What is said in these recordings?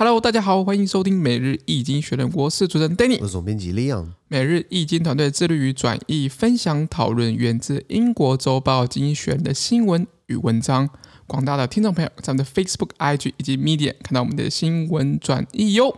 Hello，大家好，欢迎收听每日易经学人，我是主持人 Danny，我是总编辑 Leon。每日易经团队致力于转译、分享、讨论源自英国周报《经济学人》的新闻与文章。广大的听众朋友，在我们的 Facebook、IG 以及 Medium 看到我们的新闻转译哟。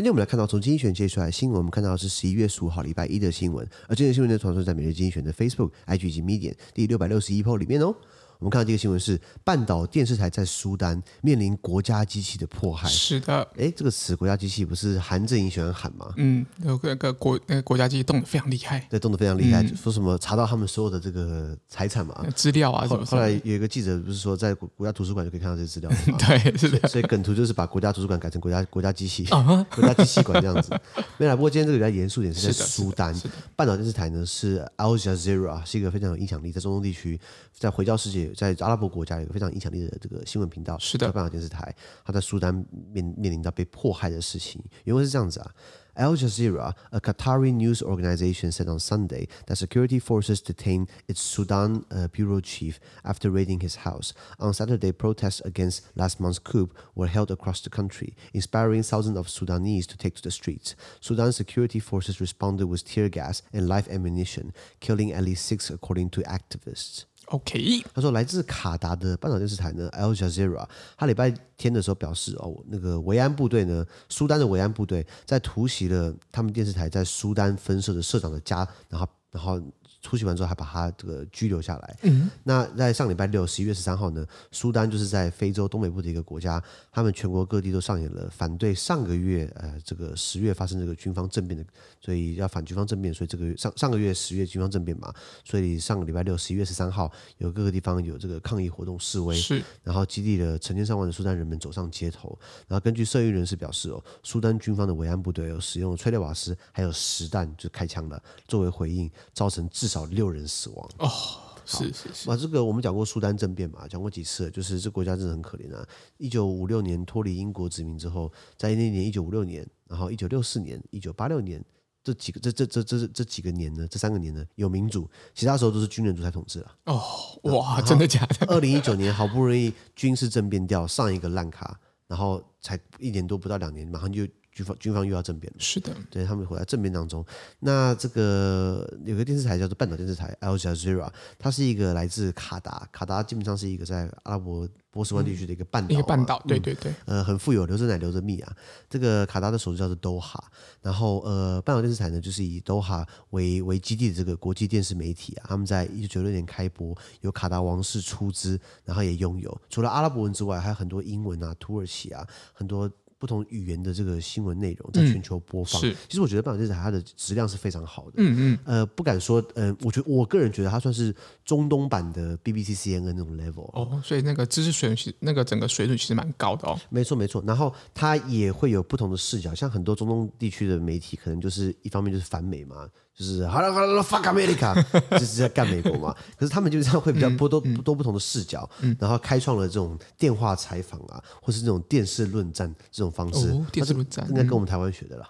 今天我们来看到从经济学人接出来的新闻，我们看到是十一月十五号礼拜一的新闻，而这个新闻呢，传送在每日精选的 Facebook、IG 以及 Medium 第六百六十一 po 里面哦。我们看到这个新闻是半岛电视台在苏丹面临国家机器的迫害。是的，哎，这个词“国家机器”不是韩正英喜欢喊吗？嗯，那个个国那个国家机器动得非常厉害，对，动得非常厉害。嗯、说什么查到他们所有的这个财产嘛？资料啊？后来有一个记者不是说，在国家图书馆就可以看到这些资料吗？对，是的。所以梗图就是把国家图书馆改成国家国家机器，国家机器馆这样子。没啦，不过今天这个比较严肃点，是在苏丹半岛电视台呢，是 Al Jazeera，是一个非常有影响力，在中东地区，在回教世界，在阿拉伯国家。有一个非常影响力的这个新闻频道，是的，半岛电视台，他在苏丹面面临到被迫害的事情，原文是这样子啊。Al Jazeera, a Qatari news organization, said on Sunday that security forces detained its Sudan uh, bureau chief after raiding his house. On Saturday, protests against last month's coup were held across the country, inspiring thousands of Sudanese to take to the streets. Sudan security forces responded with tear gas and live ammunition, killing at least six, according to activists. OK，他说来自卡达的半岛电视台呢，Al Jazeera，他礼拜天的时候表示哦，那个维安部队呢，苏丹的维安部队在突袭了他们电视台在苏丹分社的社长的家，然后然后。出席完之后，还把他这个拘留下来。嗯，那在上礼拜六，十一月十三号呢，苏丹就是在非洲东北部的一个国家，他们全国各地都上演了反对上个月呃这个十月发生这个军方政变的，所以要反军方政变，所以这个上上个月十月军方政变嘛，所以上个礼拜六，十一月十三号有各个地方有这个抗议活动示威，是，然后激励了成千上万的苏丹人们走上街头。然后根据社运人士表示哦，苏丹军方的维安部队有使用催泪瓦斯还有实弹就开枪了，作为回应，造成至少六人死亡哦，是是是，啊，这个我们讲过苏丹政变嘛，讲过几次，就是这国家真的很可怜啊。一九五六年脱离英国殖民之后，在那年一九五六年，然后一九六四年、一九八六年这几个这这这这这几个年呢，这三个年呢有民主，其他时候都是军人独裁统治了。哦，哇，真的假的？二零一九年好不容易军事政变掉上一个烂卡，然后才一年多不到两年，马上就。军方军方又要政变了，是的，对他们回来政变当中。那这个有个电视台叫做半岛电视台 Al Jazeera，它是一个来自卡达，卡达基本上是一个在阿拉伯波斯湾地区的一个半岛，一个半岛，对对对，呃，很富有，流着奶流着蜜啊。这个卡达的首都叫做 Doha，，然后呃，半岛电视台呢，就是以 Doha 为为基地的这个国际电视媒体啊，他们在一九九六年开播，由卡达王室出资，然后也拥有。除了阿拉伯文之外，还有很多英文啊、土耳其啊，很多。不同语言的这个新闻内容在全球播放，嗯、其实我觉得半岛电视台它的质量是非常好的。嗯嗯，呃，不敢说，呃，我觉得我个人觉得它算是中东版的 BBC、CNN 那种 level。哦，所以那个知识水平，那个整个水准其实蛮高的哦。没错没错，然后它也会有不同的视角，像很多中东地区的媒体，可能就是一方面就是反美嘛。就是好了好了，fuck America，就是在干美国嘛。可是他们就这样会比较多多多不同的视角，然后开创了这种电话采访啊，或是这种电视论战这种方式。电视论战应该跟我们台湾学的啦。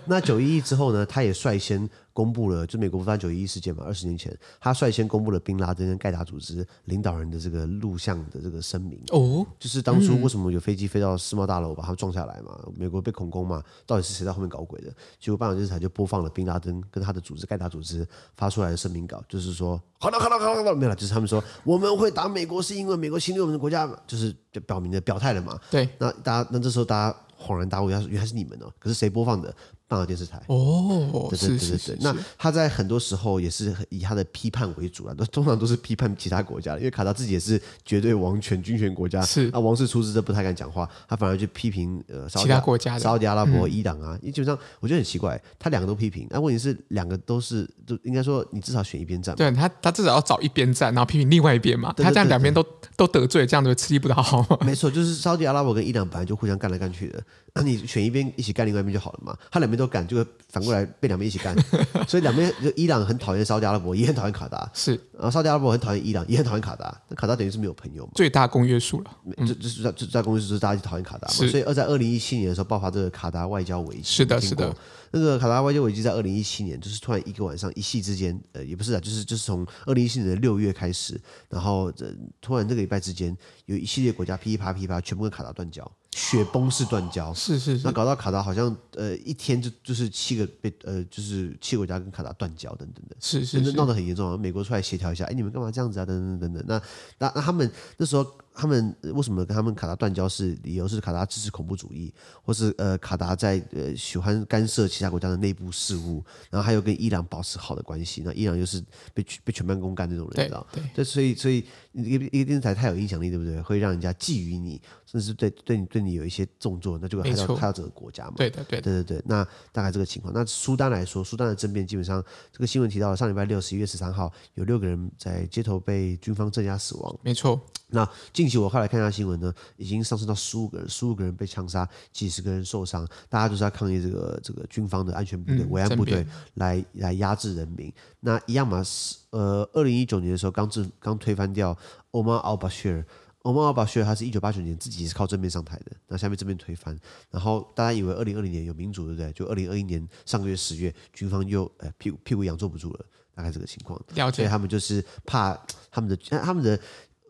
那九一一之后呢，他也率先公布了，就美国发生九一一事件嘛，二十年前，他率先公布了宾拉登跟盖达组织领导人的这个录像的这个声明。哦，就是当初为什么有飞机飞到世贸大楼把他们撞下来嘛？美国被恐攻嘛？到底是谁在后面搞鬼的？结果半岛电视台就播放了宾拉登跟他的组织盖达组织发出来的声明稿，就是说，好了好了好了好了，没有了，就是他们说我们会打美国是因为美国侵略我们的国家，就是就表明的表态了嘛。对，那大家那这时候大家。恍然大悟，原来是你们哦！可是谁播放的？半岛电视台。哦，对对对对对。那他在很多时候也是以他的批判为主啊，都通常都是批判其他国家，因为卡达自己也是绝对王权军权国家，是。啊，王室出资都不太敢讲话，他反而去批评呃其他国家，沙乌地阿拉伯、伊朗啊，基本上我觉得很奇怪，他两个都批评，那问题是两个都是都应该说你至少选一边站，对他他至少要找一边站，然后批评另外一边嘛，他这样两边都都得罪，这样子刺激不到好吗？没错，就是沙乌地阿拉伯跟伊朗本来就互相干来干去的，那你选一边一起干另外一边就好了嘛，他两边边都干，就会反过来被两边一起干。所以两边就伊朗很讨厌沙特阿拉伯，也很讨厌卡达。是，然后沙特阿拉伯很讨厌伊朗，也很讨厌卡达。那卡达等于是没有朋友嘛？最大公约数了。这这是在这在公约数是大家就讨厌卡达嘛？所以二在二零一七年的时候爆发这个卡达外交危机。是的，是的。那个卡达外交危机在二零一七年，就是突然一个晚上一夕之间，呃，也不是啊，就是就是从二零一七年的六月开始，然后这突然这个礼拜之间，有一系列国家噼啪噼啪全部跟卡达断交。雪崩式断交，是是是，那搞到卡达好像呃一天就就是七个被呃就是七个国家跟卡达断交等等的，是是是，闹得很严重啊。美国出来协调一下，哎，你们干嘛这样子啊？等等等等。那那那他们那时候他们为什么跟他们卡达断交？是理由是卡达支持恐怖主义，或是呃卡达在呃喜欢干涉其他国家的内部事务，然后还有跟伊朗保持好的关系。那伊朗又是被被全班公干那种人，你知道？对，对，所以所以一个一个电视台太有影响力，对不对？会让人家觊觎你，甚至对对你对你。有一些动作，那就会害到害到整个国家嘛。对的，对对对对。那大概这个情况。那苏丹来说，苏丹的政变基本上，这个新闻提到了上礼拜六，十一月十三号，有六个人在街头被军方镇压死亡。没错。那近期我后来看一下新闻呢，已经上升到十五个人，十五个人被枪杀，几十个人受伤。大家就是要抗议这个这个军方的安全部队、维、嗯、安部队来来压制人民。那一样嘛，是呃，二零一九年的时候刚制刚推翻掉 Omar al-Bashir。欧马尔巴希尔他是一九八九年自己是靠政面上台的，那下面政变推翻，然后大家以为二零二零年有民主，对不对？就二零二一年上个月十月，军方又呃屁股屁股痒坐不住了，大概这个情况。了解。所以他们就是怕他们的他们的，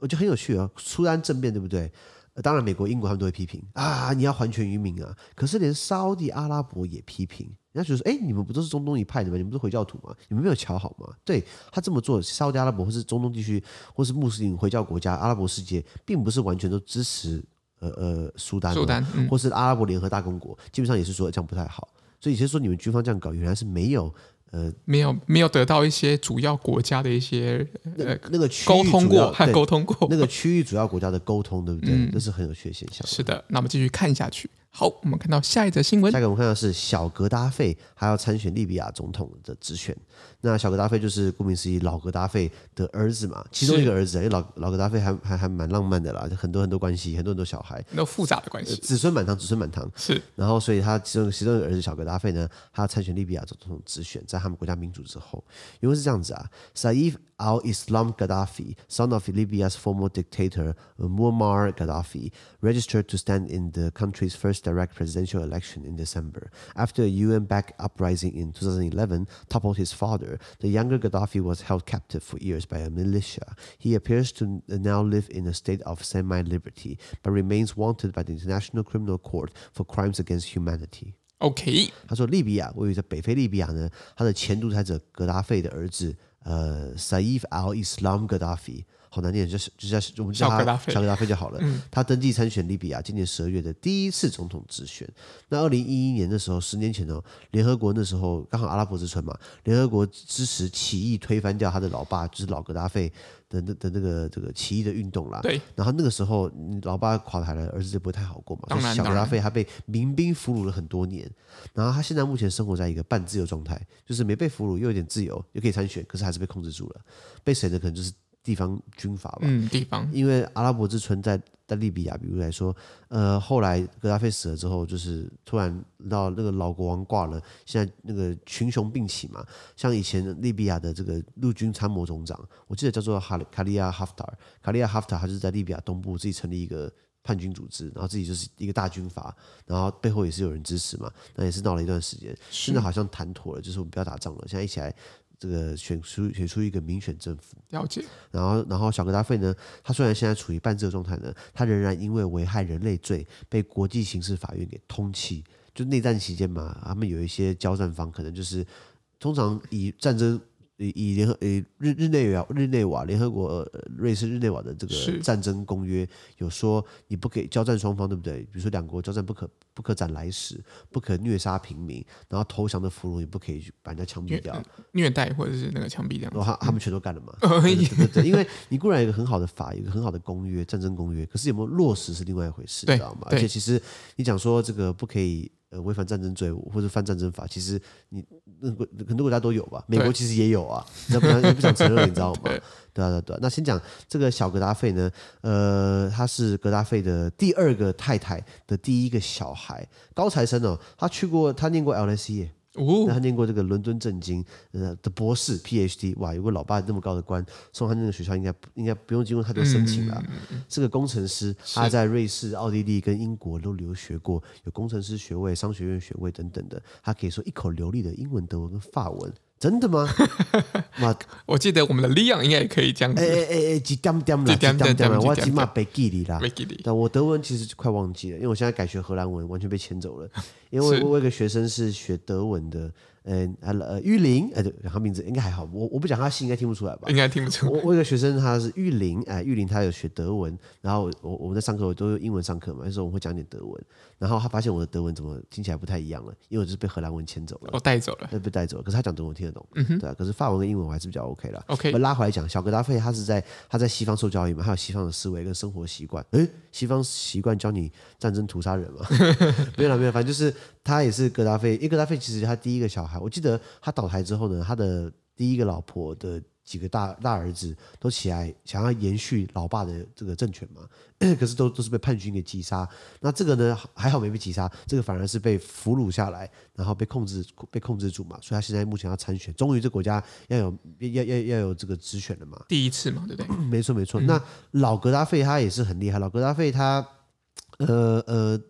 我觉得很有趣啊。苏丹政变对不对？当然美国、英国他们都会批评啊，你要还权于民啊。可是连沙地阿拉伯也批评。人家觉得说，哎，你们不都是中东一派的吗？你们不是回教徒吗？你们没有瞧好吗？对，他这么做，沙地阿拉伯或是中东地区或是穆斯林回教国家、阿拉伯世界，并不是完全都支持呃呃苏丹，苏丹、嗯、或是阿拉伯联合大公国，基本上也是说这样不太好。所以其实说你们军方这样搞，原来是没有呃没有没有得到一些主要国家的一些呃那个沟通过，还沟通过那个区域主要国家的沟通，对不对？嗯、这是很有趣的现象。是的，那我们继续看下去。好，我们看到下一则新闻。下一个我们看到是小格达费还要参选利比亚总统的直选。那小格达费就是顾名思义老格达费的儿子嘛，其中一个儿子。因为老老格达费还还还蛮浪漫的啦，很多很多关系，很多很多小孩，那复杂的关系，子孙满堂，子孙满堂。是，然后所以他其中其中一个儿子小格达费呢，他要参选利比亚总统直选，在他们国家民主之后，因为是这样子啊，Saif al-Islam Gaddafi, son of Libya's former dictator Muammar Gaddafi, registered to stand in the country's first direct presidential election in December. After a UN-backed uprising in 2011 toppled his father, the younger Gaddafi was held captive for years by a militia. He appears to now live in a state of semi-liberty, but remains wanted by the International Criminal Court for crimes against humanity. OK，他说利比亚位于在北非利比亚呢，他的前独裁者格达费的儿子，呃，Saif al-Islam Gaddafi。 好难念，就是就叫我们叫他小格达费就好了。嗯、他登记参选利比亚今年十二月的第一次总统直选。那二零一一年的时候，十年前哦，联合国那时候刚好阿拉伯之春嘛，联合国支持起义推翻掉他的老爸，就是老格达费的那的那个这个起义的运动啦。对。然后那个时候，老爸垮台了，儿子就不会太好过嘛。当然，小格达费他被民兵俘虏了很多年，然后他现在目前生活在一个半自由状态，就是没被俘虏，又有点自由，又可以参选，可是还是被控制住了。被谁的可能就是。地方军阀吧，嗯，地方，因为阿拉伯之春在在利比亚，比如来说，呃，后来格达菲死了之后，就是突然到那个老国王挂了，现在那个群雄并起嘛，像以前利比亚的这个陆军参谋总长，我记得叫做哈卡利亚哈夫塔尔，卡利亚哈夫塔尔，他就是在利比亚东部自己成立一个叛军组织，然后自己就是一个大军阀，然后背后也是有人支持嘛，那也是闹了一段时间，现在好像谈妥了，就是我们不要打仗了，现在一起来。这个选出选出一个民选政府，了解。然后，然后小格达费呢，他虽然现在处于半自由状态呢，他仍然因为危害人类罪被国际刑事法院给通缉。就内战期间嘛，他们有一些交战方可能就是通常以战争。以以联合以日日内瓦日内瓦联合国瑞士日内瓦的这个战争公约有说，你不可以交战双方对不对？比如说两国交战不可不可斩来使，不可虐杀平民，然后投降的俘虏也不可以把人家枪毙掉虐，虐待或者是那个枪毙这样。他他们全都干了嘛？嗯、对，对对对，因为你固然有一个很好的法，有一个很好的公约战争公约，可是有没有落实是另外一回事，你知道吗？而且其实你讲说这个不可以。呃违反战争罪或者犯战争法，其实你那个很多国家都有吧？美国其实也有啊，那不然也不想承认，你知道吗？对对啊对啊。那先讲这个小格达费呢，呃，他是格达费的第二个太太的第一个小孩，高材生哦，他去过他念过 LSE。哦，他念过这个伦敦政经呃的博士 PhD，哇，有个老爸那么高的官，送他那个学校应该应该不用经过太多申请了。嗯、是个工程师，他在瑞士、奥地利跟英国都留学过，有工程师学位、商学院学位等等的，他可以说一口流利的英文、德文跟法文。真的吗？我记得我们的 Leon 应该也可以这样子。哎哎哎哎，几点点了？几点点了？我起码背记里啦。但我德文其实快忘记了，因为我现在改学荷兰文，完全被牵走了。因为我有一个学生是学德文的。嗯，呃，玉林，哎，对，他名字应该还好，我我不讲他姓，应该听不出来吧？应该听不出来。我我有个学生，他是玉林，哎，玉林他有学德文，然后我我们在上课，我都用英文上课嘛，有时候我会讲点德文，然后他发现我的德文怎么听起来不太一样了，因为我就是被荷兰文牵走了，我带走了，被带走了。可是他讲德文我听得懂，嗯哼，对啊，可是法文跟英文我还是比较 OK 了。OK，拉回来讲，小格达费他是在他在西方受教育嘛，还有西方的思维跟生活习惯，哎，西方习惯教你战争屠杀人嘛？没有了，没有，反正就是他也是格达费，因为格达费其实他第一个小孩，我记得他。倒台之后呢，他的第一个老婆的几个大大儿子都起来想要延续老爸的这个政权嘛，可是都都是被叛军给击杀。那这个呢还好没被击杀，这个反而是被俘虏下来，然后被控制被控制住嘛。所以他现在目前要参选，终于这国家要有要要要有这个直选了嘛，第一次嘛，对不对？没错没错。嗯、那老格达费他也是很厉害，老格达费他。呃呃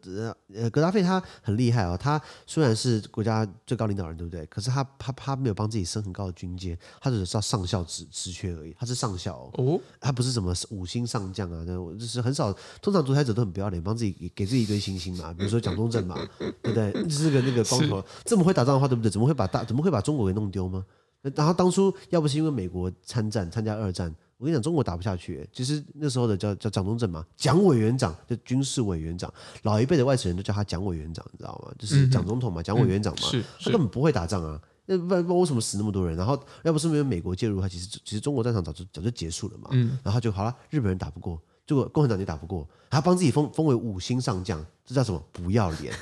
呃，格达费他很厉害哦。他虽然是国家最高领导人，对不对？可是他他他没有帮自己升很高的军阶，他只是上上校职职缺而已。他是上校哦，哦他不是什么五星上将啊，那就是很少。通常独裁者都很不要脸，帮自己给，给自己一堆星星嘛。比如说蒋中正嘛，对不对？就是个那个光头，这么会打仗的话，对不对？怎么会把大怎么会把中国给弄丢吗？然后当初要不是因为美国参战参加二战。我跟你讲，中国打不下去。其实那时候的叫叫蒋中正嘛，蒋委员长，就军事委员长，老一辈的外省人都叫他蒋委员长，你知道吗？就是蒋总统嘛，蒋委员长嘛，嗯、他根本不会打仗啊。那不不为什么死那么多人？然后要不是因为美国介入，他其实其实中国战场早就早就结束了嘛。嗯、然后就好了，日本人打不过，结果共产党也打不过，他帮自己封封为五星上将，这叫什么？不要脸。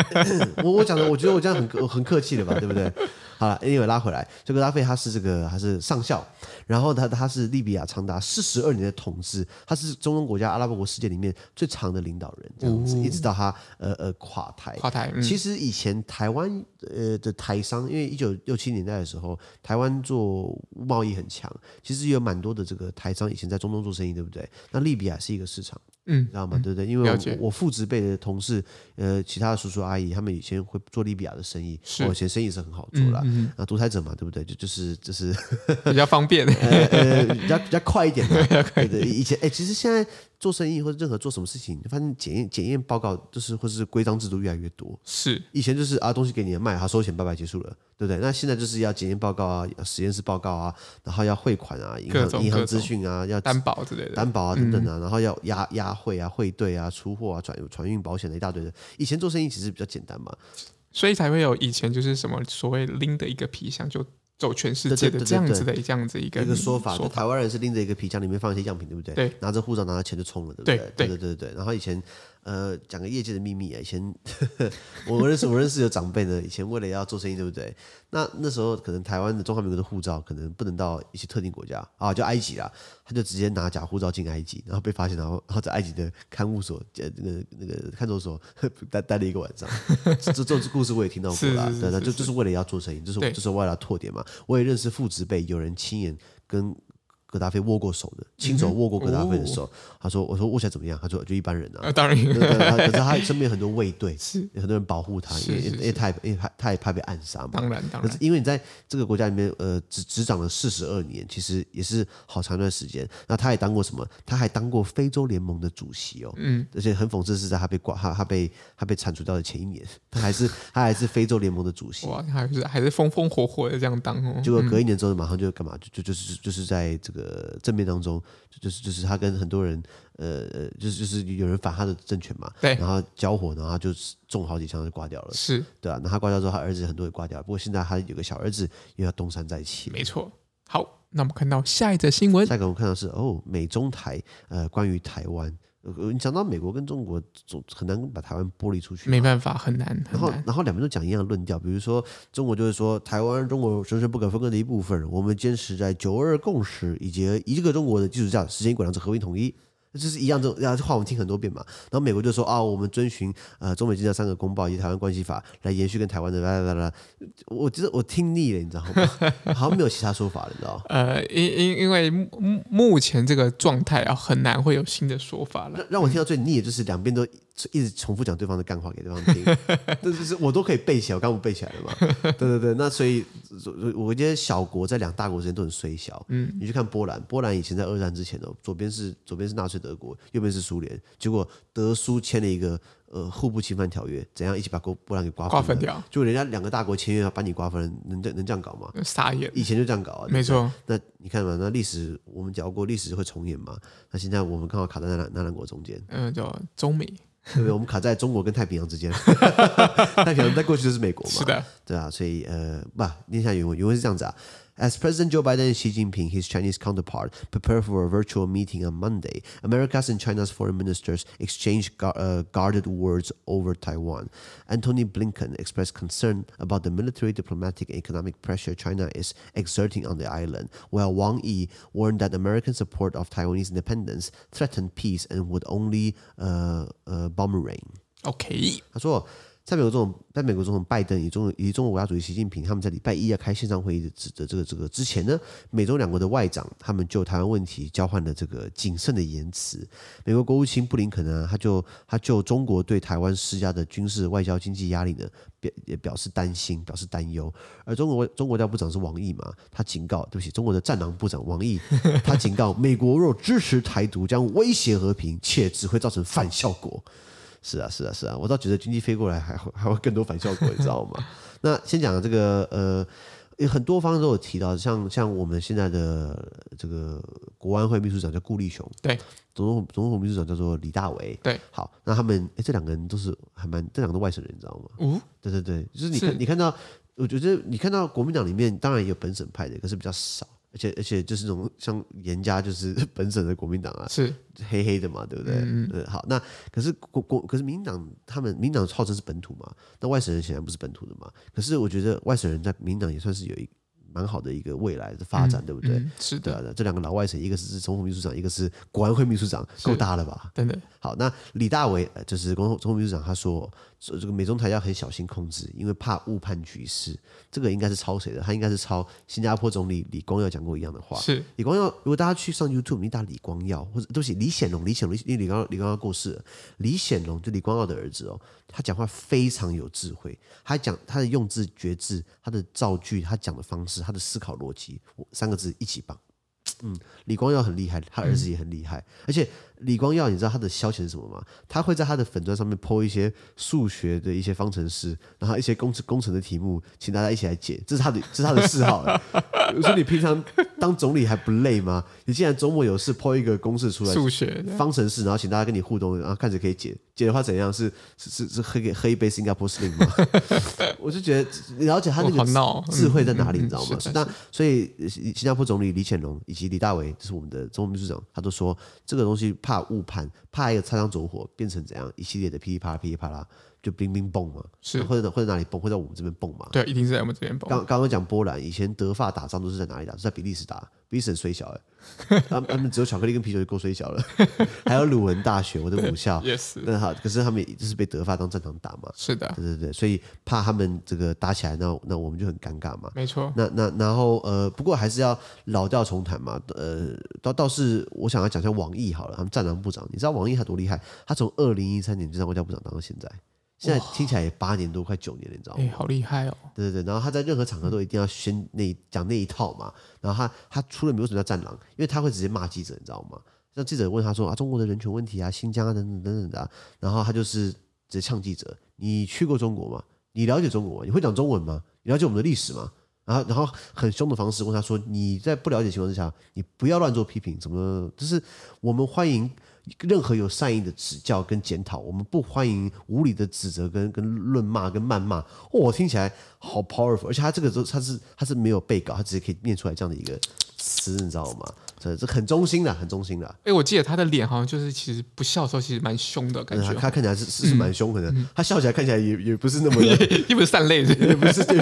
我我讲的，我觉得我这样很很客气的吧，对不对？好了，Anyway 拉回来，这个拉菲他是这个他是上校，然后他他是利比亚长达四十二年的统治，他是中东国家阿拉伯国世界里面最长的领导人，这样子、哦、一直到他呃呃垮台。垮台。嗯、其实以前台湾呃的台商，因为一九六七年代的时候，台湾做贸易很强，其实有蛮多的这个台商以前在中东做生意，对不对？那利比亚是一个市场。嗯，知道吗？对不对？因为我我父职辈的同事，呃，其他的叔叔阿姨，他们以前会做利比亚的生意，我以前生意是很好做啦。啊，独裁者嘛，对不对？就就是就是 比较方便，呃，比较比较快一点 对。对，以前哎，其实现在。做生意或者任何做什么事情，发现检验检验报告就是或者是规章制度越来越多。是以前就是啊，东西给你卖，好收钱，拜拜，结束了，对不对？那现在就是要检验报告啊，实验室报告啊，然后要汇款啊，银行银行资讯啊，要担保之类的，担保啊等等啊，嗯、然后要押押汇啊，汇兑啊，出货啊，转船运保险的一大堆的。以前做生意其实比较简单嘛，所以才会有以前就是什么所谓拎的一个皮箱就。走全世界的这样子的这样子一个一个说法，台湾人是拎着一个皮箱，里面放一些样品，对不对？对，拿着护照，拿着钱就冲了，对不对？对对对对。然后以前。呃，讲个业界的秘密啊，以前呵 呵我认识我认识有长辈呢，以前为了要做生意，对不对？那那时候可能台湾的中华民国的护照可能不能到一些特定国家啊，就埃及啦，他就直接拿假护照进埃及，然后被发现，然后然后在埃及的看护所，呃，那个那个看守所 待待了一个晚上。这这种故事我也听到过啦，对对，就就是为了要做生意，就是就是为了要拓点嘛。我也认识父执辈有人亲眼跟。格达菲握过手的，亲手握过格达菲的手。嗯、他说：“我说握起来怎么样？”他说：“就一般人啊。啊”当然，可是他 身边很多卫队，是有很多人保护他，因为因为他因为他他也怕被暗杀嘛。当然，当然。可是因为你在这个国家里面，呃，执执掌了四十二年，其实也是好长一段时间。那他也当过什么？他还当过非洲联盟的主席哦。嗯。而且很讽刺是在他被挂他他被他被铲除掉的前一年，他还是他还是非洲联盟的主席。哇，还是还是风风火火的这样当哦。结果隔一年之后，马上就干嘛？就就就是就是在这个。呃，正面当中，就是就是他跟很多人，呃呃，就是就是有人反他的政权嘛，对，然后交火，然后他就中好几枪就挂掉了，是对啊，那他挂掉之后，他儿子很多也挂掉了，不过现在他有个小儿子又要东山再起，没错。好，那我们看到下一则新闻，下一个我们看到是哦，美中台呃关于台湾。呃，你讲到美国跟中国，总很难把台湾剥离出去，没办法，很难。然后，然后两边都讲一样的论调，比如说中国就是说台湾中国神圣不可分割的一部分，我们坚持在九二共识以及一个中国的基础下实现一国两制和平统一。就是一样，这种这话我们听很多遍嘛。然后美国就说啊，我们遵循呃中美经常三个公报以及台湾关系法来延续跟台湾的啦啦啦啦。我觉得我听腻了，你知道吗？好像没有其他说法了，你知道？呃，因因因为目目前这个状态啊，很难会有新的说法了。让让我听到最腻的就是两边都。一直重复讲对方的干话给对方听，这就是我都可以背起来，我刚不背起来了嘛？对对对，那所以，我觉得小国在两大国之间都很虽小。嗯，你去看波兰，波兰以前在二战之前哦，左边是左边是纳粹德国，右边是苏联，结果德苏签了一个呃互不侵犯条约，怎样一起把波波兰给瓜分，瓜分掉？就人家两个大国签约要把你瓜分，能这能这样搞吗？傻眼！以前就这样搞啊，没错。那你看嘛，那历史我们讲过，历史会重演嘛？那现在我们刚好卡在那那两国中间，嗯，叫中美。对不对？我们卡在中国跟太平洋之间，太平洋在过去就是美国嘛，是的，对啊，所以呃，不，念一下原文，原文是这样子啊。As President Joe Biden and Xi Jinping, his Chinese counterpart, prepare for a virtual meeting on Monday, America's and China's foreign ministers exchanged gu uh, guarded words over Taiwan. Antony Blinken expressed concern about the military, diplomatic, and economic pressure China is exerting on the island, while Wang Yi warned that American support of Taiwanese independence threatened peace and would only uh, uh, boomerang. Okay. 他说。在美国总统，在美国总统拜登以中以及中国国家主席习近平他们在礼拜一要开线上会议的这这个这个之前呢，美中两国的外长他们就台湾问题交换了这个谨慎的言辞。美国国务卿布林肯呢，他就他就中国对台湾施加的军事、外交、经济压力呢，表也表示担心，表示担忧。而中国中国外交部长是王毅嘛，他警告，对不起，中国的战狼部长王毅，他警告美国若支持台独，将威胁和平，且只会造成反效果。是啊，是啊，是啊，我倒觉得军机飞过来还会 还会更多反效果，你知道吗？那先讲这个呃，有很多方都有提到，像像我们现在的这个国安会秘书长叫顾立雄，对，总统总统秘书长叫做李大为，对，好，那他们哎，这两个人都是还蛮这两个都外省人，你知道吗？嗯，对对对，就是你看是你看到，我觉得你看到国民党里面当然也有本省派的，可是比较少。而且而且就是那种像严家就是 本省的国民党啊，是黑黑的嘛，对不对？嗯，嗯，好，那可是国国可是民党他们民党号称是本土嘛，那外省人显然不是本土的嘛。可是我觉得外省人在民党也算是有一。蛮好的一个未来的发展，嗯、对不对？嗯、是的，对，这两个老外省，一个是总统秘书长，一个是国安会秘书长，够大了吧？真的。好，那李大为就是总统总统秘书长，他说，这个美中台要很小心控制，因为怕误判局势。这个应该是抄谁的？他应该是抄新加坡总理李光耀讲过一样的话。是李光耀，如果大家去上 YouTube，你打李光耀，或者对不起，李显龙，李显龙，因为李光李光耀过世了，李显龙就李光耀的儿子哦。他讲话非常有智慧，他讲他的用字绝字，他的造句，他讲的方式，他的思考逻辑，三个字一起棒。嗯，李光耀很厉害，他儿子也很厉害，嗯、而且。李光耀，你知道他的消遣是什么吗？他会在他的粉砖上面 po 一些数学的一些方程式，然后一些工程工程的题目，请大家一起来解。这是他的，这是他的 嗜好。我 说你平常当总理还不累吗？你既然周末有事 po 一个公式出来，数学方程式，然后请大家跟你互动，然后看着可以解。解的话怎样？是是是是喝喝一杯新加坡 Slim 吗？我就觉得了解他那个智慧在哪里，你知道吗？那所以新加坡总理李显龙以及李大为，就是我们的总统秘书长，他都说这个东西。怕误判，怕一个擦枪走火变成怎样一系列的噼里啪啦噼里啪啦，就冰冰蹦嘛，是或者或者哪里蹦，会在我们这边蹦嘛？对，一定是在我们这边蹦。刚刚刚讲波兰，以前德法打仗都是在哪里打？是在比利时打，比利时很衰小哎，他们他们只有巧克力跟啤酒就够虽小了，还有鲁文大学，我的母校 也是。那好，可是他们也就是被德法当战场打嘛？是的，对对对，所以怕他们这个打起来，那那我们就很尴尬嘛。没错。那那然后呃，不过还是要老调重弹嘛。呃，倒倒是我想要讲一下王毅好了，他们战狼部长，你知道王毅他多厉害？他从二零一三年就当外交部长当到现在。现在听起来也八年多，快九年了，你知道吗？哎，好厉害哦！对对对，然后他在任何场合都一定要宣那讲那一套嘛。然后他他出了名为什么叫战狼？因为他会直接骂记者，你知道吗？像记者问他说啊，中国的人权问题啊，新疆啊等等等等的啊，然后他就是直接呛记者：你去过中国吗？你了解中国吗？你会讲中文吗？你了解我们的历史吗？然后然后很凶的方式问他说：你在不了解情况之下，你不要乱做批评，怎么就是我们欢迎。任何有善意的指教跟检讨，我们不欢迎无理的指责跟跟论骂跟谩骂。我、哦、听起来好 powerful，而且他这个时候他是他是没有被告，他直接可以念出来这样的一个词，你知道吗？这这很忠心的，很忠心的。哎，我记得他的脸好像就是其实不笑的时候其实蛮凶的感觉，他看起来是是是蛮凶狠的。他笑起来看起来也也不是那么的，又不是善类，也不是对，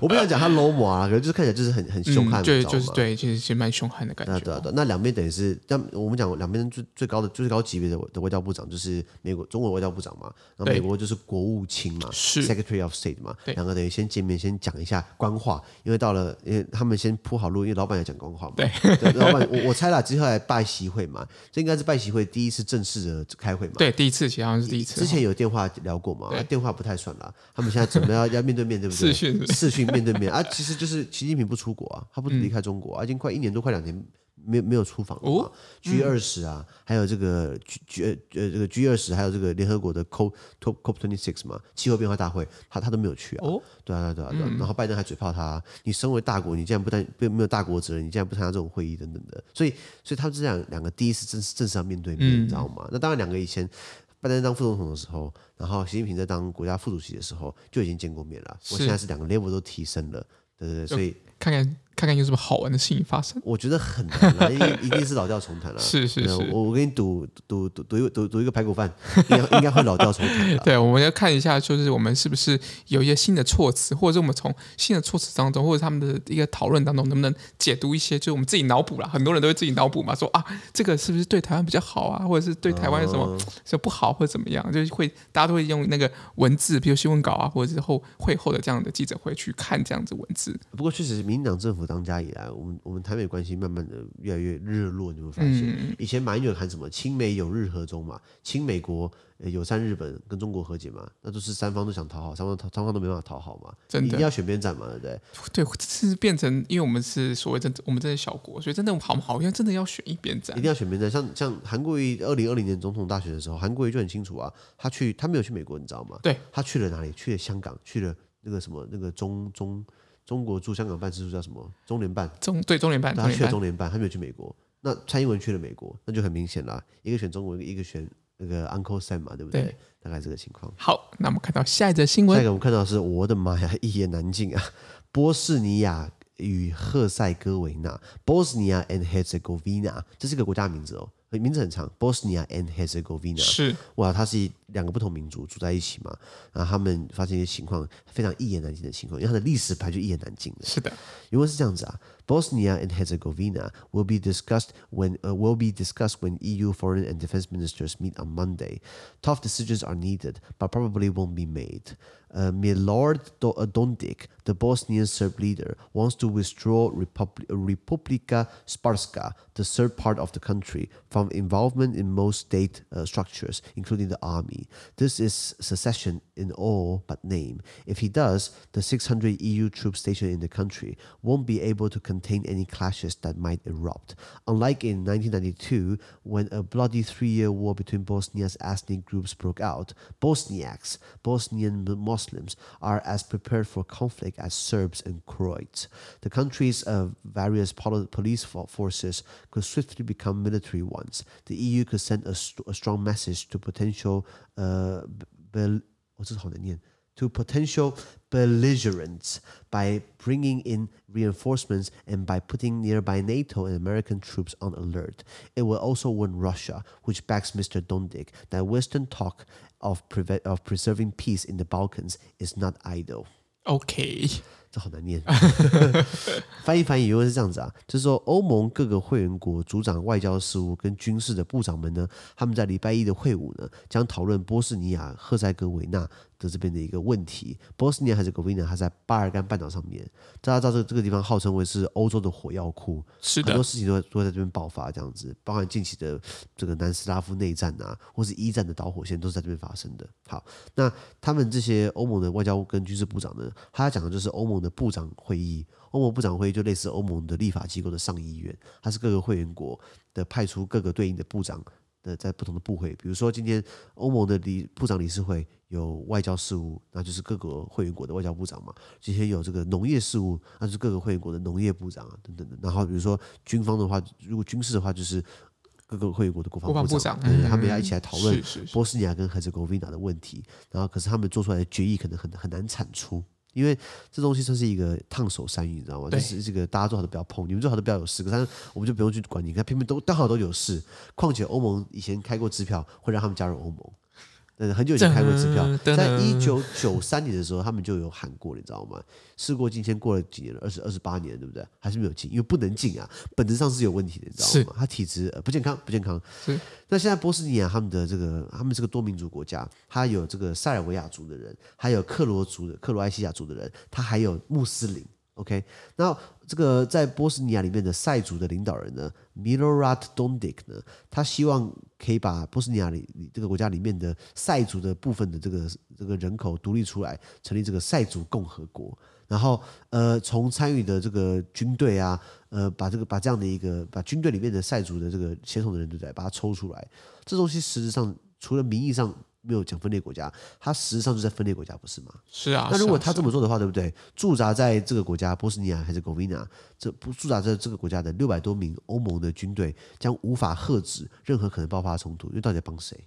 我不想讲他 low 模啊，可能就是看起来就是很很凶悍，对，就是对，其实其实蛮凶悍的感觉。对对，那两边等于是，那我们讲两边最最高的最高级别的的外交部长就是美国中国外交部长嘛，然后美国就是国务卿嘛，是 Secretary of State 嘛，两个等于先见面先讲一下官话，因为到了因为他们先铺好路，因为老板要讲公话嘛，对，老板我我猜啦，接下来拜习会嘛，这应该是拜习会第一次正式的开会嘛。对，第一次，其实好像是第一次。之前有电话聊过嘛？电话不太算啦。他们现在准备要要面对面，对不对？视讯，视讯面对面啊，其实就是习近平不出国啊，他不离开中国啊，已经快一年多，快两年。没有没有出访哦，G 二十啊，嗯、还有这个 G G 呃这个 G 二十，还有这个联合国的 COP COP twenty six 嘛，气候变化大会，他他都没有去啊。哦，对啊对啊对啊，嗯、然后拜登还嘴炮他，你身为大国，你竟然不担不没有大国责任，你竟然不参加这种会议等等的，所以所以他们这两两个第一次正式正式要面对面，嗯、你知道吗？那当然两个以前拜登当副总统的时候，然后习近平在当国家副主席的时候就已经见过面了。是我现在是两个 level 都提升了，对对对，所以看看。看看有什么好玩的事情发生，我觉得很难了，因为一定是老调重弹了。是是是，我我跟你赌赌赌赌一赌赌一个排骨饭，应该应该会老调重弹。对，我们要看一下，就是我们是不是有一些新的措辞，或者是我们从新的措辞当中，或者他们的一个讨论当中，能不能解读一些，就是我们自己脑补了。很多人都会自己脑补嘛，说啊，这个是不是对台湾比较好啊，或者是对台湾有什么什么不好，或者怎么样，就是会大家都会用那个文字，比如新闻稿啊，或者是后会后的这样的记者会去看这样子文字。不过确实，民进党政府当家以来，我们我们台美关系慢慢的越来越日落，你会发现，以前马英九喊什么“亲美友日和中”嘛，亲美国友善日本跟中国和解嘛，那都是三方都想讨好，三方三方都没办法讨好嘛，真的一定要选边站嘛，对不对？对，是变成因为我们是所谓的我们这些小国，所以真的好好像真的要选一边站，一定要选边站。像像韩国瑜二零二零年总统大选的时候，韩国瑜就很清楚啊，他去他没有去美国，你知道吗？对，他去了哪里？去了香港，去了那个什么那个中中。中国驻香港办事处叫什么？中联办。中对中联办，他去了中联办，他没有去美国。那蔡英文去了美国，那就很明显了，一个选中国，一个选那个 Uncle Sam 嘛，对不对？对大概这个情况。好，那我们看到下一则新闻。下一个我们看到是，我的妈呀，一言难尽啊！波斯尼亚与赫塞哥维纳 （Bosnia and Herzegovina），这是个国家名字哦。名字很长，Bosnia and Herzegovina 是哇，它是两个不同民族住在一起嘛，然后他们发生一些情况非常一言难尽的情况，因为它的历史牌就一言难尽的。是的，因为是这样子啊，Bosnia and Herzegovina will be discussed when、uh, will be discussed when EU foreign and defense ministers meet on Monday. Tough decisions are needed, but probably won't be made. Uh, Milorad Dodik, the Bosnian Serb leader, wants to withdraw Republi Republika Srpska, the Serb part of the country, from involvement in most state uh, structures, including the army. This is secession in all but name. If he does, the 600 EU troops stationed in the country won't be able to contain any clashes that might erupt. Unlike in 1992, when a bloody three-year war between Bosnia's ethnic groups broke out, Bosniaks, Bosnian Muslims, are as prepared for conflict as Serbs and Croats. The country's uh, various police forces could swiftly become military ones the EU could send a, st a strong message to potential uh, bel to potential belligerents by bringing in reinforcements and by putting nearby NATO and American troops on alert. It will also warn Russia, which backs Mr. Dondik, that Western talk of, of preserving peace in the Balkans is not idle. Okay. 这好难念，翻译翻译原文是这样子啊，就是说欧盟各个会员国组长外交事务跟军事的部长们呢，他们在礼拜一的会晤呢，将讨论波斯尼亚赫塞哥维纳的这边的一个问题。波斯尼亚赫塞哥维纳它在巴尔干半岛上面，大家知道这个这个地方号称为是欧洲的火药库，是的，很多事情都会都会在这边爆发，这样子，包含近期的这个南斯拉夫内战啊，或是一战的导火线都是在这边发生的。好，那他们这些欧盟的外交跟军事部长呢，他讲的就是欧盟的。部长会议，欧盟部长会议就类似欧盟的立法机构的上议院，它是各个会员国的派出各个对应的部长的在不同的部会，比如说今天欧盟的理部长理事会有外交事务，那就是各个会员国的外交部长嘛。今天有这个农业事务，那就是各个会员国的农业部长啊等等的。然后比如说军方的话，如果军事的话就是。各个会员国的国防部长，他们要一起来讨论波斯尼亚跟赫兹哥维纳的问题。然后，可是他们做出来的决议可能很很难产出，因为这东西算是一个烫手山芋，你知道吗？对就是这个大家最好都不要碰，你们最好都不要有事，可是我们就不用去管你，看偏偏都刚好都有事。况且欧盟以前开过支票，会让他们加入欧盟。嗯，很久以前开过支票，在一九 九三年的时候，他们就有喊过，你知道吗？事过境迁，过了几年了，二十二十八年，对不对？还是没有进，因为不能进啊，本质上是有问题的，你知道吗？他体质不健康，不健康。是。那现在波斯尼亚他们的这个，他们是个多民族国家，他有这个塞尔维亚族的人，还有克罗族的克罗埃西亚族的人，他还有穆斯林。OK，那这个在波斯尼亚里面的塞族的领导人呢，Milorad Dodik 呢，他希望可以把波斯尼亚里这个国家里面的塞族的部分的这个这个人口独立出来，成立这个塞族共和国。然后呃，从参与的这个军队啊，呃，把这个把这样的一个把军队里面的塞族的这个血统的人对不对，把它抽出来。这东西实质上除了名义上。没有讲分裂国家，他实际上就在分裂国家，不是吗？是啊。那如果他这么做的话，对不对？驻扎在这个国家波斯尼亚还是 g o v i n a，这不驻扎在这个国家的六百多名欧盟的军队将无法遏止任何可能爆发的冲突，因为到底在帮谁？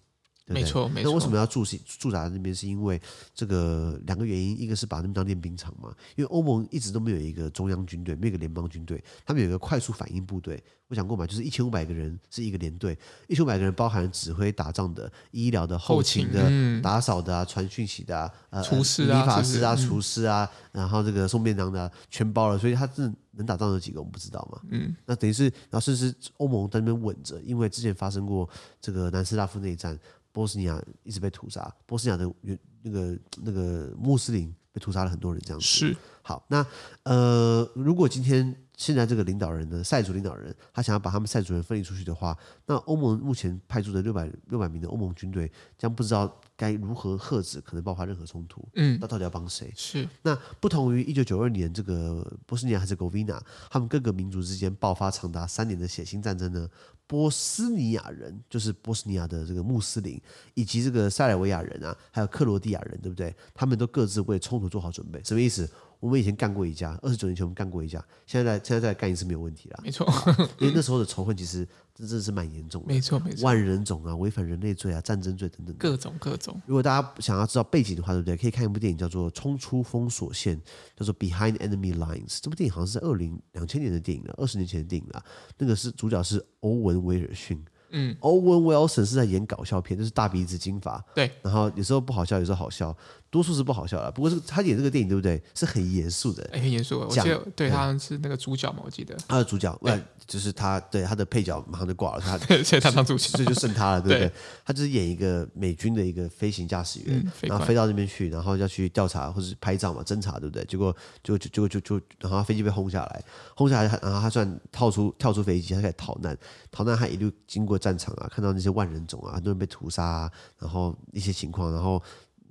对对没错，没错。那为什么要驻驻驻扎在那边？是因为这个两个原因，一个是把那边当练兵场嘛，因为欧盟一直都没有一个中央军队，没有一个联邦军队，他们有一个快速反应部队。我讲过嘛，就是一千五百个人是一个连队，一千五百个人包含指挥打仗的、医疗的、后勤的、嗯、打扫的啊、传讯息的啊、呃、厨师啊、理发师啊、厨师啊，然后这个送便当的、啊、全包了，所以他是能打仗的几个我们不知道嘛。嗯，那等于是，然后甚至欧盟在那边稳着，因为之前发生过这个南斯拉夫内战。波斯尼亚一直被屠杀，波斯尼亚的原那个那个穆斯林被屠杀了很多人，这样子。是。好，那呃，如果今天现在这个领导人呢，塞族领导人，他想要把他们塞族人分离出去的话，那欧盟目前派出的六百六百名的欧盟军队将不知道该如何遏止可能爆发任何冲突。嗯，那到底要帮谁？是。那不同于一九九二年这个波斯尼亚还是哥维纳，他们各个民族之间爆发长达三年的血腥战争呢？波斯尼亚人就是波斯尼亚的这个穆斯林，以及这个塞尔维亚人啊，还有克罗地亚人，对不对？他们都各自为冲突做好准备。什么意思？我们以前干过一架，二十九年前我们干过一架，现在现在再干一次没有问题了。没错，因为那时候的仇恨其实真的是蛮严重的。没错没错，万人种啊，违反人类罪啊，战争罪等等，各种各种。如果大家想要知道背景的话，对不对？可以看一部电影叫做《冲出封锁线》，叫做《Behind Enemy Lines》。这部电影好像是在二零两千年的电影了，二十年前的电影了。那个是主角是欧文威尔逊。嗯，，Owen Wilson 是在演搞笑片，就是大鼻子金发，对，然后有时候不好笑，有时候好笑，多数是不好笑了。不过是他演这个电影，对不对？是很严肃的，欸、很严肃。我记得对他是那个主角嘛，我记得他的主角，对，就是他，对他的配角马上就挂了，他 现在他当主角，所以就剩他了，对不对？对 他就是演一个美军的一个飞行驾驶员，嗯、然后飞到那边去，然后要去调查或者是拍照嘛，侦查，对不对？结果就就就就就，然后飞机被轰下来，轰下来，然后他算跳出跳出飞机，他开始逃难，逃难他一路经过战场啊，看到。那些万人种啊，很多人被屠杀啊，然后一些情况，然后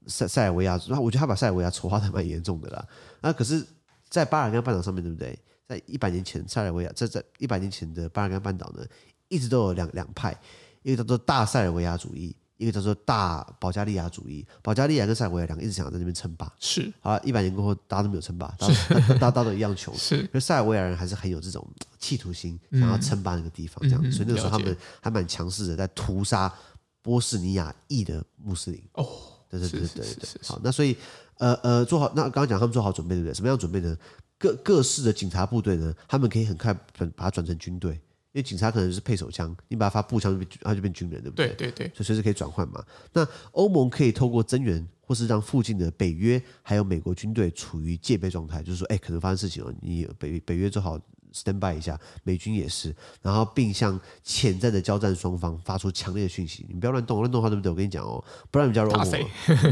塞塞尔维亚，那我觉得他把塞尔维亚丑化的蛮严重的啦。那可是，在巴尔干半岛上面对不对？在一百年前，塞尔维亚在在一百年前的巴尔干半岛呢，一直都有两两派，一个叫做大塞尔维亚主义。一个叫做大保加利亚主义，保加利亚跟塞尔维亚两个一直想要在那边称霸。是，好，一百年过后，大家都没有称霸，大家大家都一样穷。是，因为塞尔维亚人还是很有这种企图心，想要称霸那个地方，这样。嗯、所以那个时候他们还蛮强势的，在屠杀波斯尼亚裔的穆斯林。哦，对对对对对对。好，那所以呃呃，做好，那刚刚讲他们做好准备，对不对？什么样准备呢？各各式的警察部队呢，他们可以很快把它转成军队。因为警察可能是配手枪，你把他发步枪，他就变军人，对不对？对对对，所以随时可以转换嘛。那欧盟可以透过增援，或是让附近的北约还有美国军队处于戒备状态，就是说，哎，可能发生事情了，你北北约做好 stand by 一下，美军也是，然后并向潜在的交战双方发出强烈的讯息，你不要乱动，乱动的话，对不对？我跟你讲哦，不然你加入欧盟，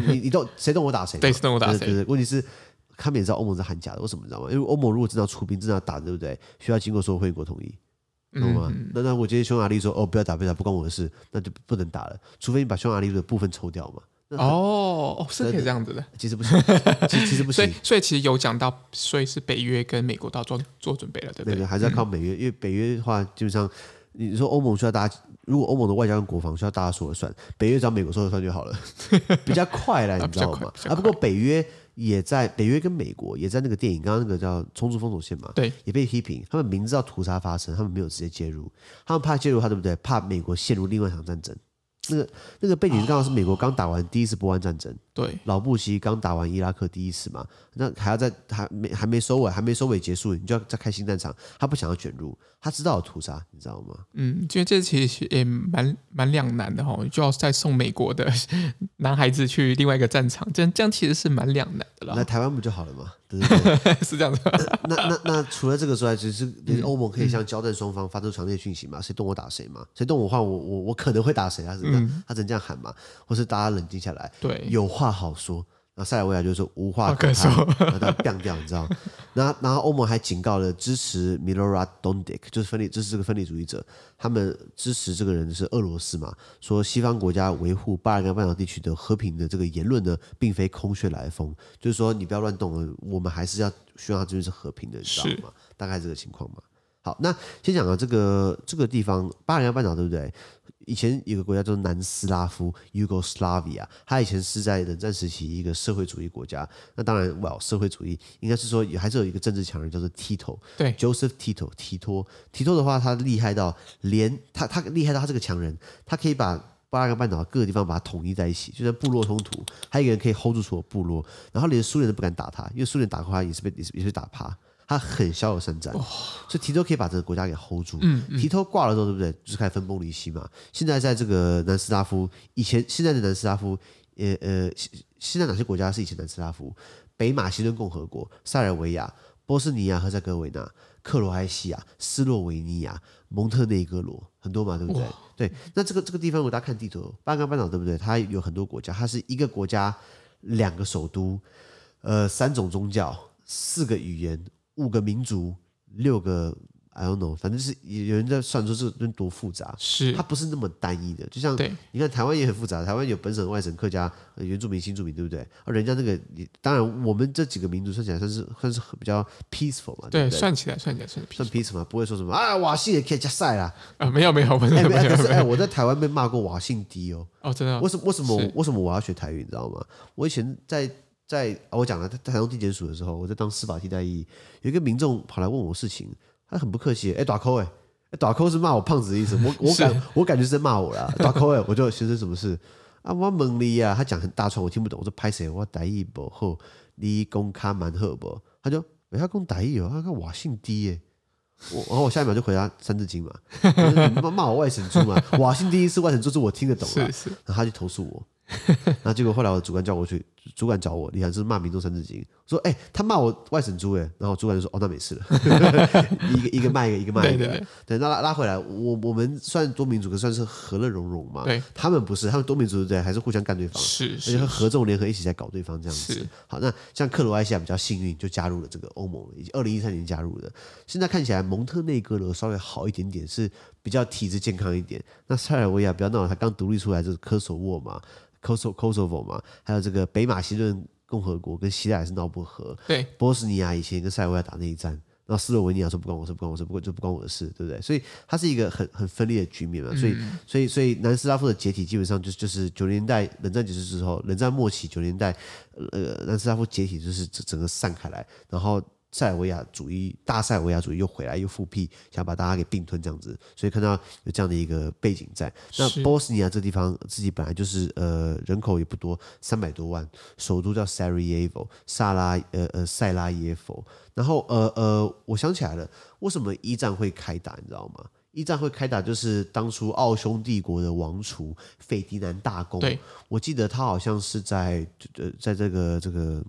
你你动谁动我打谁，对，动我打谁。对对，问题是他们也知道欧盟是喊假的，为什么你知道吗？因为欧盟如果真的要出兵，真的要打，对不对？需要经过所有会员国同意。懂吗？嗯、那那我今天匈牙利说哦，不要打，不要打，不关我的事，那就不能打了。除非你把匈牙利的部分抽掉嘛。哦哦，是可以这样子的。其实不行，其实 其实不行。所以所以其实有讲到，所以是北约跟美国都要做做准备了，对不对？对，还是要靠北约，嗯、因为北约的话，基本上你说欧盟需要大家，如果欧盟的外交跟国防需要大家说了算，北约找美国说了算就好了，比较快了，你知道吗？啊，不过北约。也在北约跟美国也在那个电影刚刚那个叫《冲出封锁线》嘛，对，也被批评，他们明知道屠杀发生，他们没有直接介入，他们怕介入，他对不对？怕美国陷入另外一场战争。那个那个背景刚好是美国刚打完第一次波湾战争，对，老布希刚打完伊拉克第一次嘛，那还要在还没还没收尾，还没收尾结束，你就要再开新战场，他不想要卷入，他知道有屠杀，你知道吗？嗯，因为这其实也蛮蛮两难的哈，就要再送美国的 男孩子去另外一个战场，这样这样其实是蛮两难的了。那台湾不就好了吗？对对对 是这样子。那那那除了这个之外，其实欧盟可以向交战双方发出强烈讯息嘛？谁动我打谁嘛？谁动我话我我我可能会打谁啊？是这样，嗯、他只能这样喊嘛？或是大家冷静下来，对，有话好说。那塞尔维亚就是说无话可说，把他晾掉，你知道？然后然后欧盟还警告了支持 Milorad Dodik，就是分离，支持这个分离主义者，他们支持这个人是俄罗斯嘛？说西方国家维护巴尔干半岛地区的和平的这个言论呢，并非空穴来风，就是说你不要乱动了，我们还是要希望他这边是和平的，你知道吗？大概这个情况嘛。好，那先讲到这个这个地方巴尔干半岛，对不对？以前有个国家叫做南斯拉夫 （Yugoslavia），它以前是在冷战时期一个社会主义国家。那当然，well，社会主义应该是说也还是有一个政治强人叫做 Tito，对，Joseph Tito，提托。提托的话，他厉害到连他他厉害到他这个强人，他可以把巴尔干半岛各个地方把它统一在一起，就算部落冲突，还有一个人可以 hold 住所有部落，然后连苏联都不敢打他，因为苏联打过他也是被也是也是打趴。他很骁勇善战，哦、所以提托可以把这个国家给 hold 住。嗯嗯、提托挂了之后，对不对？就是开始分崩离析嘛。现在在这个南斯拉夫，以前现在的南斯拉夫，呃呃，现在哪些国家是以前南斯拉夫？北马其顿共和国、塞尔维亚、波斯尼亚、赫塞哥维纳、克罗埃西亚、斯洛维尼亚、蒙特内哥罗，很多嘛，对不对？对。那这个这个地方，如果大家看地图，巴干半岛对不对？它有很多国家，它是一个国家，两个首都，呃，三种宗教，四个语言。五个民族，六个，I don't know，反正是有人在算说这个多复杂，是它不是那么单一的，就像你看台湾也很复杂，台湾有本省、外省、客家、原住民、新住民，对不对？而人家那个，当然我们这几个民族算起来算是算是比较 peaceful 嘛，对？算起来算起来算算 peaceful 嘛，不会说什么啊瓦姓也可以加塞啦啊，没有没有没有没有，哎我在台湾被骂过瓦姓低哦，哦真的，为什么为什么为什么我要学台语？你知道吗？我以前在。在我讲了，在台中地检署的时候，我在当司法替代役，有一个民众跑来问我事情，他很不客气，哎，打扣哎，大扣是骂我胖子的意思，我 我感我感觉是在骂我啦，大扣哎，我就先生什么事啊？我问你呀，他讲很大串，我听不懂，我说拍谁？我台语不好，你公卡蛮好不？他就没他讲台语哦，他讲我姓低耶，我然后我下一秒就回答三字经嘛，骂骂我外省猪嘛，我姓低是外省猪，是我听得懂 的，是是然后他就投诉我。那结果后来我的主管叫我去，主管找我，你还是骂民众三字经，说哎、欸，他骂我外省猪哎，然后主管就说哦，那没事了，一个一个骂一个，一个骂一个，对，对，对，对，那拉拉回来，我我们算多民族，可算是和乐融融嘛，对，他们不是，他们多民族对，还是互相干对方，是，是，而且合纵联合一起在搞对方这样子。好，那像克罗埃西亚比较幸运，就加入了这个欧盟，以及二零一三年加入的，现在看起来蒙特内哥罗稍微好一点点，是比较体质健康一点。那塞尔维亚不要闹了，他刚独立出来就是科索沃嘛。Kosovo 嘛，还有这个北马其顿共和国跟希腊也是闹不和。对，波斯尼亚以前跟塞尔维亚打内战，然后斯洛文尼亚说不关我事，不关我事，不关就不关我的事，对不对？所以它是一个很很分裂的局面嘛。所以，所以，所以南斯拉夫的解体基本上就是就是九零年代冷战结束之后，冷战末期九零年代，呃，南斯拉夫解体就是整整个散开来，然后。塞尔维亚主义，大塞尔维亚主义又回来又复辟，想把大家给并吞这样子，所以看到有这样的一个背景在。那波斯尼亚这地方自己本来就是呃人口也不多，三百多万，首都叫 Sarajevo，萨拉呃呃塞拉耶夫。然后呃呃，我想起来了，为什么一战会开打？你知道吗？一战会开打就是当初奥匈帝国的王储费迪南大公，对我记得他好像是在呃在这个这个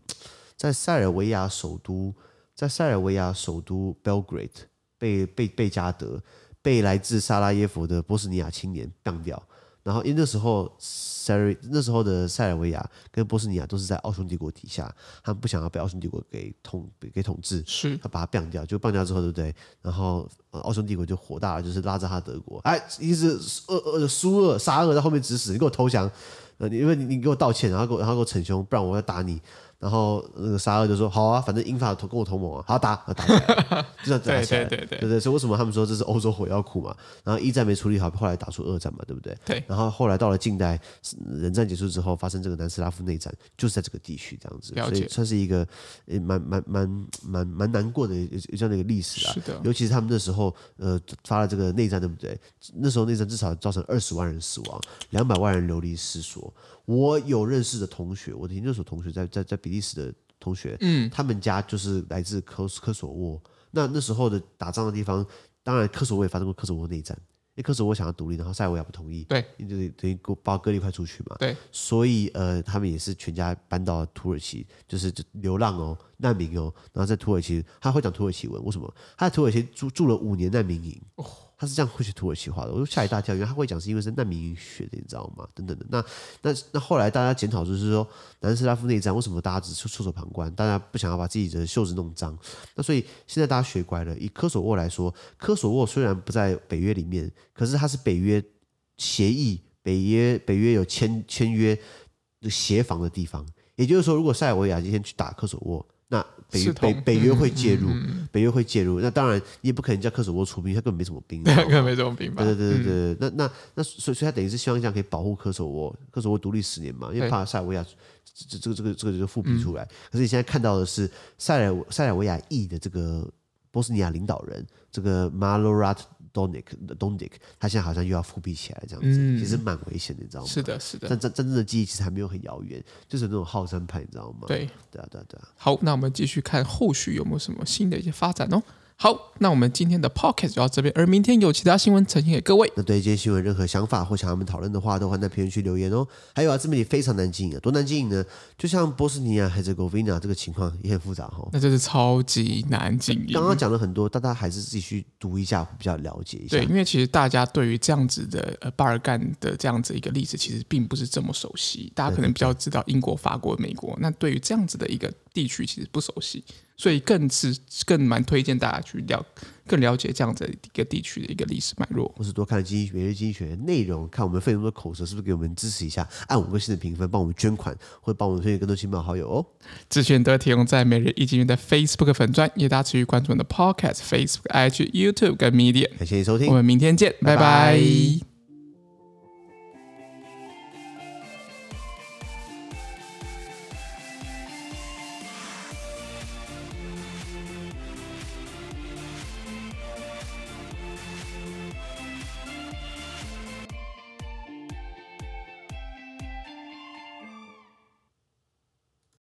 在塞尔维亚首都。在塞尔维亚首都 Belgrade 被被贝加德被来自萨拉耶夫的波斯尼亚青年干掉，然后因为那时候塞尔那时候的塞尔维亚跟波斯尼亚都是在奥匈帝国底下，他们不想要被奥匈帝国给统给统治，是他把他干掉，就干掉之后，对不对？然后奥匈帝国就火大了，就是拉着他德国，哎，一直恶恶苏俄沙俄在后面指使，你给我投降，呃，因为你你给我道歉，然后给我然后给我逞凶，不然我要打你。然后那个沙俄就说好啊，反正英法同跟我同盟啊，好打，打起来，就这样打起来。对对对对，对对，所以为什么他们说这是欧洲火药库嘛？然后一战没处理好，后来打出二战嘛，对不对？对。然后后来到了近代，冷战结束之后，发生这个南斯拉夫内战，就是在这个地区这样子，所以算是一个蛮蛮蛮蛮蛮蛮难过的这样的一个历史啊。是的。尤其是他们那时候呃发了这个内战，对不对？那时候内战至少造成二十万人死亡，两百万人流离失所。我有认识的同学，我的研究所同学在在在比利时的同学，嗯，他们家就是来自科科索沃。那那时候的打仗的地方，当然科索沃也发生过科索沃内战，因为科索沃想要独立，然后塞尔维亚不同意，对，就等于把哥一块出去嘛，对，所以呃，他们也是全家搬到土耳其，就是流浪哦，难民哦，然后在土耳其，他会讲土耳其文，为什么？他在土耳其住住了五年难民营。哦他是这样会学土耳其话的，我就吓一大跳，因为他会讲是因为是难民营学的，你知道吗？等等的，那那那后来大家检讨就是说，南斯拉夫内战为什么大家只是袖手旁观，大家不想要把自己的袖子弄脏？那所以现在大家学乖了，以科索沃来说，科索沃虽然不在北约里面，可是它是北约协议，北约北约有签签约协防的地方，也就是说，如果塞尔维亚今天去打科索沃。那北约北北约会介入，北约会介入。那当然，你也不可能叫科索沃出兵，他根本没什么兵，根本没什么兵。对对对对对。那那那，所以所以他等于是希望这样可以保护科索沃，科索沃独立十年嘛，因为怕塞尔维亚这这个这个这个就复辟出来。可是你现在看到的是塞尔塞尔维亚裔的这个波斯尼亚领导人，这个马洛拉特。Dodik，Dodik，他现在好像又要复辟起来，这样子，嗯、其实蛮危险的，你知道吗？是的，是的。但真真正的记忆其实还没有很遥远，就是那种好山派，你知道吗？对，对啊，对啊，对啊。好，那我们继续看后续有没有什么新的一些发展哦。好，那我们今天的 podcast 就到这边，而明天有其他新闻呈现给各位。那对这些新闻任何想法或想要我们讨论的话，都欢迎在评论区留言哦。还有啊，自媒体非常难经营啊，多难经营呢？就像波斯尼亚、海兹哥维纳这个情况也很复杂哦。那真是超级难经营。刚刚讲了很多，大家还是自己去读一下，比较了解一下。对，因为其实大家对于这样子的呃巴尔干的这样子一个历史，其实并不是这么熟悉。大家可能比较知道英国、法国、美国，那对于这样子的一个地区，其实不熟悉。所以更是更蛮推荐大家去了更了解这样子一个地区的一个历史脉络，或是多看经济每日经济学的内容，看我们费那么多口舌，是不是给我们支持一下，按五颗星的评分，帮我们捐款，或帮我们推荐更多亲朋好友哦。资讯都提供在每日一经的 Facebook 粉专，也大家持续关注我们的 Podcast、Facebook、IG、YouTube 跟 Media。感谢你收听，我们明天见，拜拜。